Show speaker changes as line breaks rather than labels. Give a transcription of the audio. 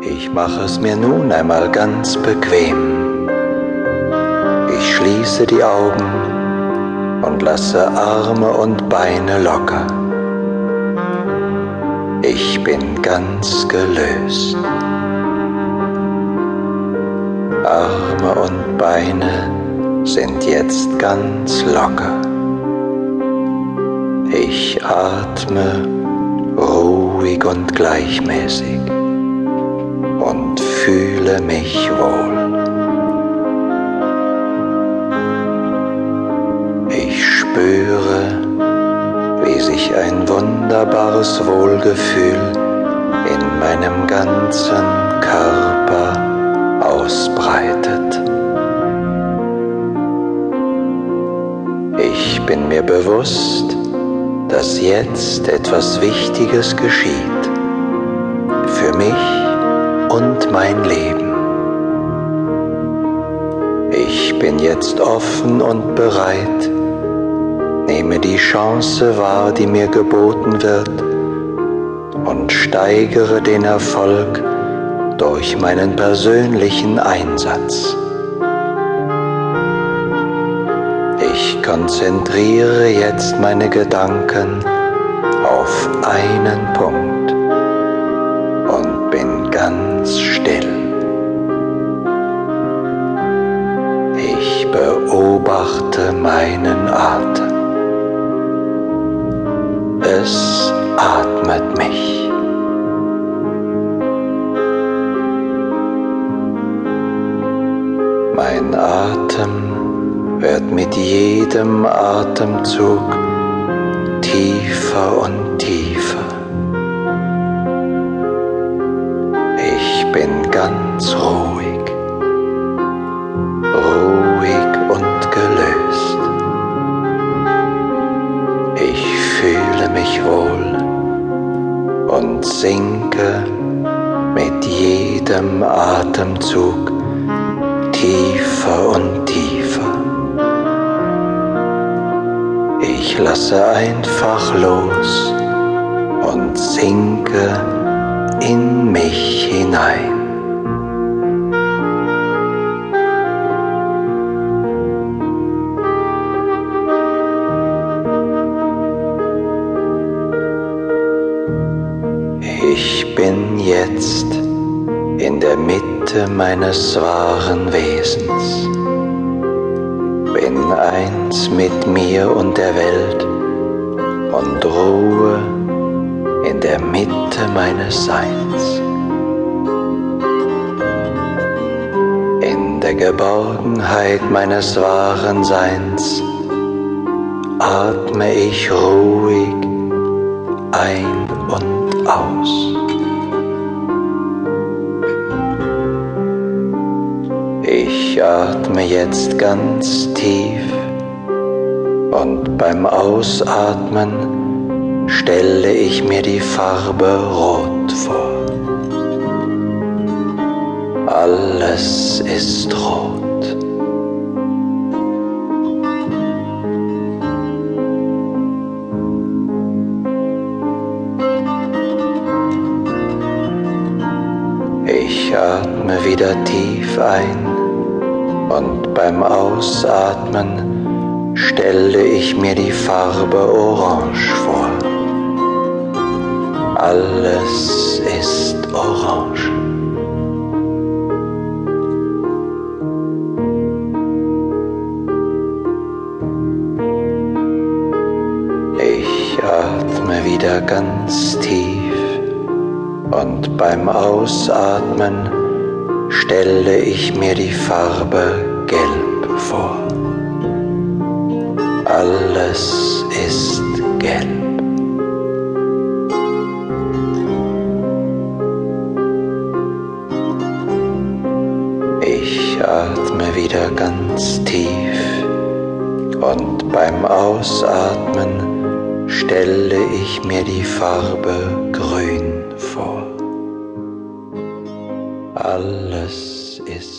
Ich mache es mir nun einmal ganz bequem. Ich schließe die Augen und lasse Arme und Beine locker. Ich bin ganz gelöst. Arme und Beine sind jetzt ganz locker. Ich atme ruhig und gleichmäßig fühle mich wohl. Ich spüre, wie sich ein wunderbares Wohlgefühl in meinem ganzen Körper ausbreitet. Ich bin mir bewusst, dass jetzt etwas Wichtiges geschieht für mich und mein Leben. Ich bin jetzt offen und bereit, nehme die Chance wahr, die mir geboten wird und steigere den Erfolg durch meinen persönlichen Einsatz. Ich konzentriere jetzt meine Gedanken auf einen Punkt meinen Atem. Es atmet mich. Mein Atem wird mit jedem Atemzug tiefer und tiefer. Mich wohl und sinke mit jedem Atemzug tiefer und tiefer. Ich lasse einfach los und sinke in mich hinein. Ich bin jetzt in der Mitte meines wahren Wesens bin eins mit mir und der Welt und ruhe in der Mitte meines Seins. In der Geborgenheit meines wahren Seins atme ich ruhig ein und aus. Ich atme jetzt ganz tief und beim Ausatmen stelle ich mir die Farbe Rot vor. Alles ist rot. Atme wieder tief ein und beim Ausatmen stelle ich mir die Farbe Orange vor. Alles ist orange. Ich atme wieder ganz tief und beim Ausatmen stelle ich mir die Farbe Gelb vor. Alles ist gelb. Ich atme wieder ganz tief und beim Ausatmen stelle ich mir die Farbe Grün Alles ist